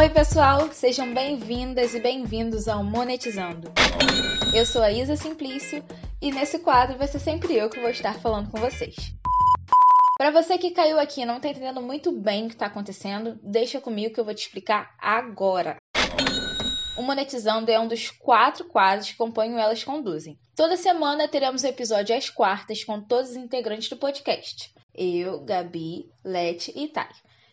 Oi, pessoal, sejam bem-vindas e bem-vindos ao Monetizando. Eu sou a Isa Simplício e nesse quadro vai ser sempre eu que vou estar falando com vocês. Para você que caiu aqui e não está entendendo muito bem o que está acontecendo, deixa comigo que eu vou te explicar agora. O Monetizando é um dos quatro quadros que compõem o Elas Conduzem. Toda semana teremos um episódio às quartas com todos os integrantes do podcast. Eu, Gabi, Lete e Thay.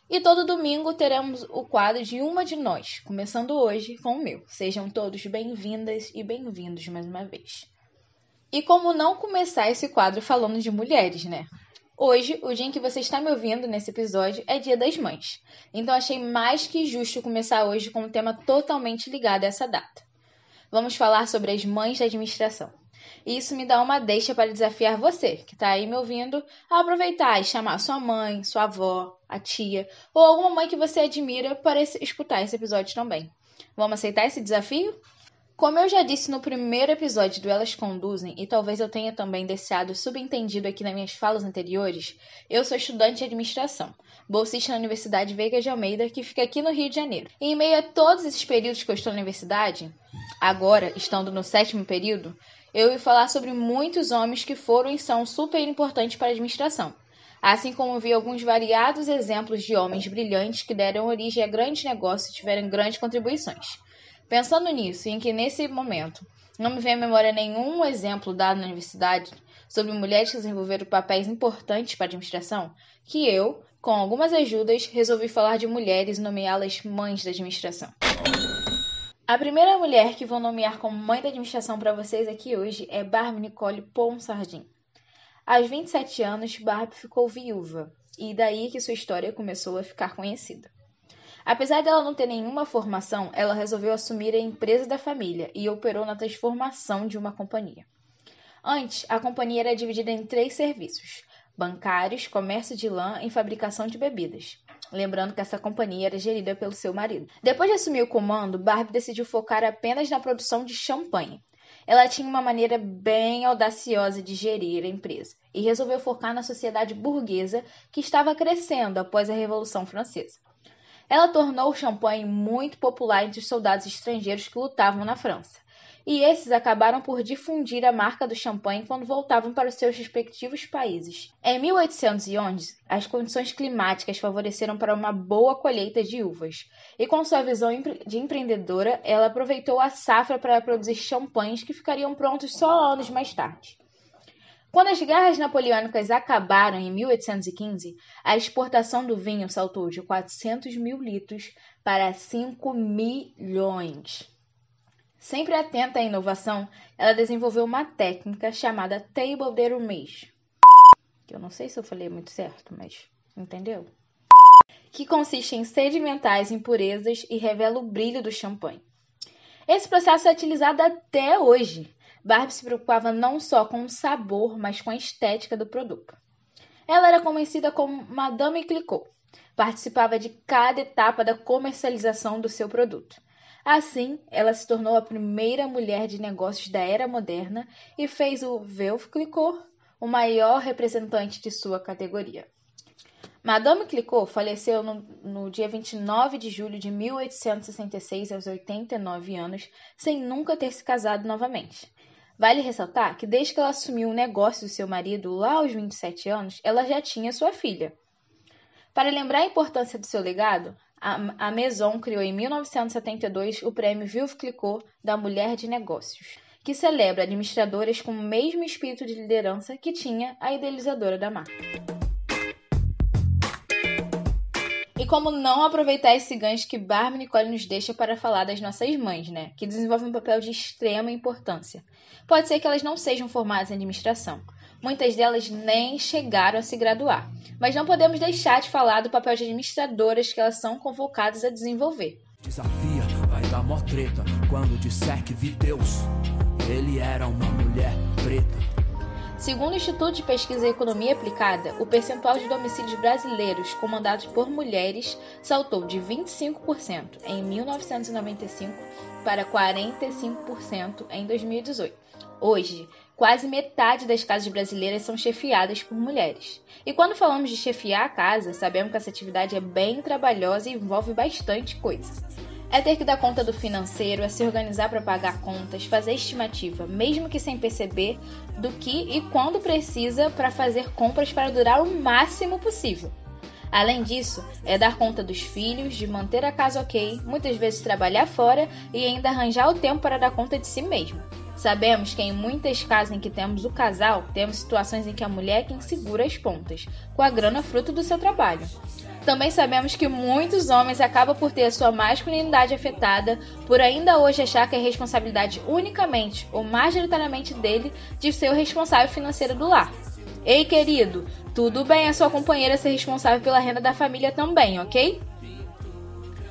E todo domingo teremos o quadro de uma de nós, começando hoje com o meu. Sejam todos bem-vindas e bem-vindos mais uma vez. E como não começar esse quadro falando de mulheres, né? Hoje, o dia em que você está me ouvindo nesse episódio é Dia das Mães. Então achei mais que justo começar hoje com um tema totalmente ligado a essa data. Vamos falar sobre as mães da administração. E isso me dá uma deixa para desafiar você, que está aí me ouvindo, a aproveitar e chamar sua mãe, sua avó, a tia ou alguma mãe que você admira para escutar esse episódio também. Vamos aceitar esse desafio? Como eu já disse no primeiro episódio do Elas Conduzem, e talvez eu tenha também deixado subentendido aqui nas minhas falas anteriores, eu sou estudante de administração, bolsista na Universidade Veiga de Almeida, que fica aqui no Rio de Janeiro. E em meio a todos esses períodos que eu estou na universidade, agora estando no sétimo período, eu ouvi falar sobre muitos homens que foram e são super importantes para a administração. Assim como vi alguns variados exemplos de homens brilhantes que deram origem a grandes negócios e tiveram grandes contribuições. Pensando nisso, e em que nesse momento não me vem à memória nenhum exemplo dado na universidade sobre mulheres que desenvolveram papéis importantes para a administração, que eu, com algumas ajudas, resolvi falar de mulheres e nomeá-las mães da administração. A primeira mulher que vou nomear como mãe da administração para vocês aqui hoje é Barbie Nicole Ponsardin. Aos 27 anos, Barbie ficou viúva, e daí que sua história começou a ficar conhecida. Apesar dela não ter nenhuma formação, ela resolveu assumir a empresa da família e operou na transformação de uma companhia. Antes, a companhia era dividida em três serviços: bancários, comércio de lã e fabricação de bebidas. Lembrando que essa companhia era gerida pelo seu marido. Depois de assumir o comando, Barbie decidiu focar apenas na produção de champanhe. Ela tinha uma maneira bem audaciosa de gerir a empresa e resolveu focar na sociedade burguesa que estava crescendo após a Revolução Francesa. Ela tornou o champanhe muito popular entre os soldados estrangeiros que lutavam na França e esses acabaram por difundir a marca do champanhe quando voltavam para os seus respectivos países. Em 1811, as condições climáticas favoreceram para uma boa colheita de uvas, e com sua visão de empreendedora, ela aproveitou a safra para produzir champanhes que ficariam prontos só anos mais tarde. Quando as guerras napoleônicas acabaram em 1815, a exportação do vinho saltou de 400 mil litros para 5 milhões. Sempre atenta à inovação, ela desenvolveu uma técnica chamada Table de Rumage. Que eu não sei se eu falei muito certo, mas entendeu? Que consiste em sedimentar as impurezas e revela o brilho do champanhe. Esse processo é utilizado até hoje. Barbie se preocupava não só com o sabor, mas com a estética do produto. Ela era conhecida como Madame Clicquot. Participava de cada etapa da comercialização do seu produto. Assim, ela se tornou a primeira mulher de negócios da era moderna e fez o Veuve Clicquot o maior representante de sua categoria. Madame Clicquot faleceu no, no, dia 29 de julho de 1866, aos 89 anos, sem nunca ter se casado novamente. Vale ressaltar que desde que ela assumiu o negócio do seu marido, lá aos 27 anos, ela já tinha sua filha. Para lembrar a importância do seu legado, a Maison criou em 1972 o prêmio Veuve Clicquot da Mulher de Negócios, que celebra administradoras com o mesmo espírito de liderança que tinha a idealizadora da marca. E como não aproveitar esse gancho que Barbie Nicole nos deixa para falar das nossas mães, né? Que desenvolvem um papel de extrema importância. Pode ser que elas não sejam formadas em administração, Muitas delas nem chegaram a se graduar. Mas não podemos deixar de falar do papel de administradoras que elas são convocadas a desenvolver. Desafia, vai dar mó treta quando disser que vi Deus. Ele era uma mulher preta. Segundo o Instituto de Pesquisa em Economia Aplicada, o percentual de domicílios brasileiros comandados por mulheres saltou de 25% em 1995 para 45% em 2018. Hoje, quase metade das casas brasileiras são chefiadas por mulheres. E quando falamos de chefiar a casa, sabemos que essa atividade é bem trabalhosa e envolve bastante coisa. É ter que dar conta do financeiro, é se organizar para pagar contas, fazer estimativa, mesmo que sem perceber, do que e quando precisa para fazer compras para durar o máximo possível. Além disso, é dar conta dos filhos, de manter a casa ok, muitas vezes trabalhar fora e ainda arranjar o tempo para dar conta de si mesma. Sabemos que em muitas casas em que temos o casal, temos situações em que a mulher é quem segura as pontas, com a grana fruto do seu trabalho. Também sabemos que muitos homens acabam por ter a sua masculinidade afetada, por ainda hoje achar que é responsabilidade unicamente ou majoritariamente dele de ser o responsável financeiro do lar. Ei, querido, tudo bem a sua companheira ser responsável pela renda da família também, ok?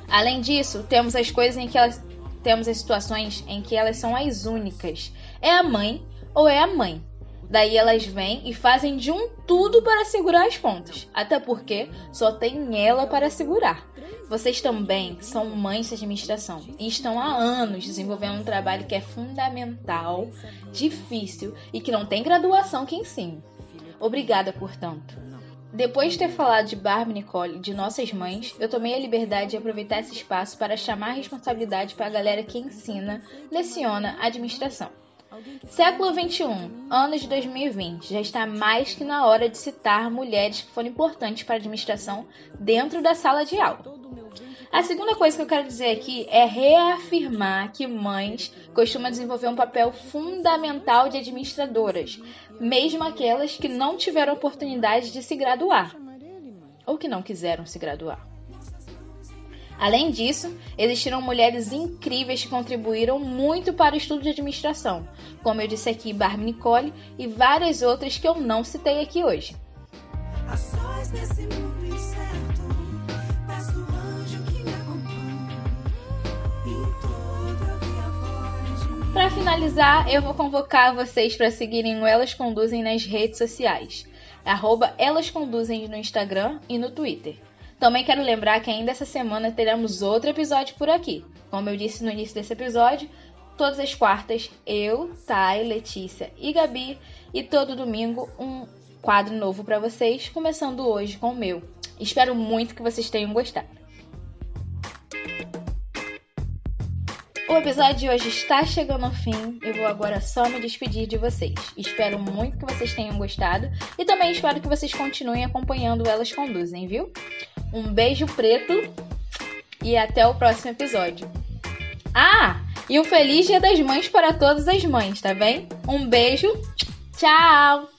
Além disso, temos as coisas em que elas temos as situações em que elas são as únicas. É a mãe ou é a mãe. Daí elas vêm e fazem de um tudo para segurar as pontas, até porque só tem ela para segurar. Vocês também são mães de administração e estão há anos desenvolvendo um trabalho que é fundamental, difícil e que não tem graduação que ensine. Obrigada, portanto. Depois de ter falado de Barbie Nicole de nossas mães, eu tomei a liberdade de aproveitar esse espaço para chamar a responsabilidade para a galera que ensina, leciona administração. Século XXI, anos de 2020, já está mais que na hora de citar mulheres que foram importantes para a administração dentro da sala de aula. A segunda coisa que eu quero dizer aqui é reafirmar que mães costumam desenvolver um papel fundamental de administradoras, mesmo aquelas que não tiveram oportunidade de se graduar ou que não quiseram se graduar. Além disso, existiram mulheres incríveis que contribuíram muito para o estudo de administração, como eu disse aqui, Barbie Nicole e várias outras que eu não citei aqui hoje. Para finalizar, eu vou convocar vocês para seguirem o Elas Conduzem nas redes sociais. Arroba Elas Conduzem no Instagram e no Twitter. Também quero lembrar que ainda essa semana teremos outro episódio por aqui. Como eu disse no início desse episódio, todas as quartas, eu, Thay, Letícia e Gabi, e todo domingo um quadro novo para vocês, começando hoje com o meu. Espero muito que vocês tenham gostado. O episódio de hoje está chegando ao fim. Eu vou agora só me despedir de vocês. Espero muito que vocês tenham gostado e também espero que vocês continuem acompanhando Elas Conduzem, viu? Um beijo preto e até o próximo episódio. Ah, e um feliz Dia das Mães para todas as mães, tá bem? Um beijo, tchau!